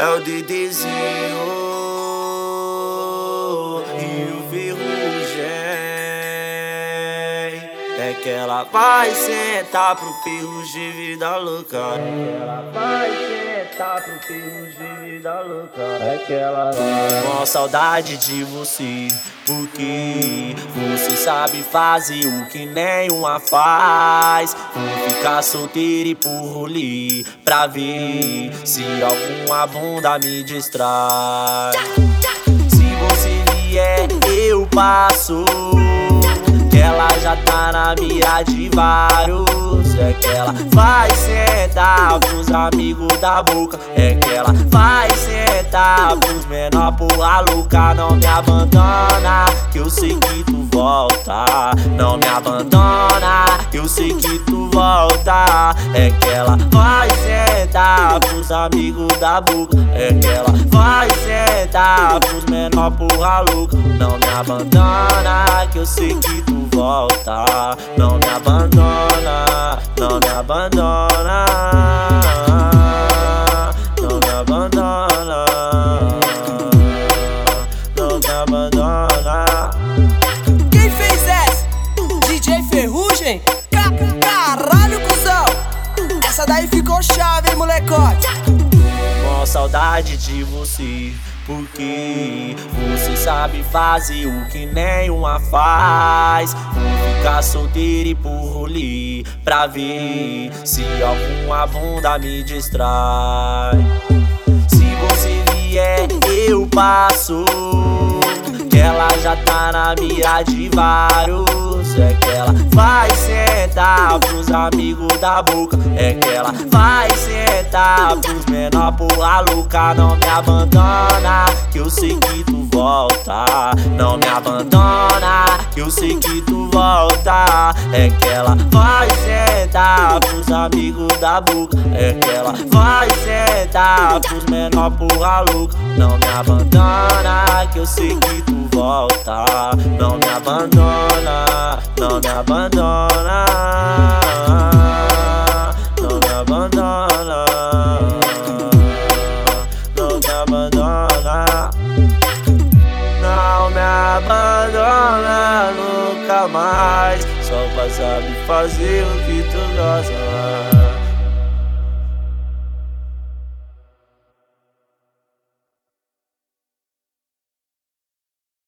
É o Dedezinho e o Ferrugem. É que ela vai sentar pro Ferrugem vida louca. É que ela vai sentar pro Ferrugem vida louca. É que ela vai. Com saudade de você. Porque você sabe fazer o que nenhuma faz. Vou ficar solteiro e por rolê pra ver se alguma bunda me distrai. Se você vier, eu passo. Que ela já tá na mira de vários. É que ela vai sentar pros amigos da boca. É que ela vai sentar pros menor porra louca. Não me abandona, que eu sei que tu volta. Não me abandona, que eu sei que tu volta. É que ela vai sentar pros amigos da boca. É que ela vai sentar pros menor porra louca. Não me abandona, que eu sei que tu volta. Não me abandona, não me abandona. Não me abandona. Não me abandona. Quem fez essa? DJ Ferrugem? Ca caralho, cuzão! Essa daí ficou chave, hein, molecote? Com saudade de você. Porque você sabe fazer o que nenhuma faz. Ficar solteiro e por rolê pra ver se alguma bunda me distrai. Se você vier, eu passo. Que ela já tá na mira de vários. É que ela vai sentar pros amigos da boca. É que ela vai sentar pros menor porra louca. Não me abandona, que eu sei que tu volta. Não me abandona, eu sei que tu volta. É que ela vai sentar pros amigos da boca. É que ela vai sentar pros menor porra louca. Não me abandona, que eu sei que tu volta. Não me abandona, não me abandona. Não me abandona. mais Só passa a me fazer um vitoriosa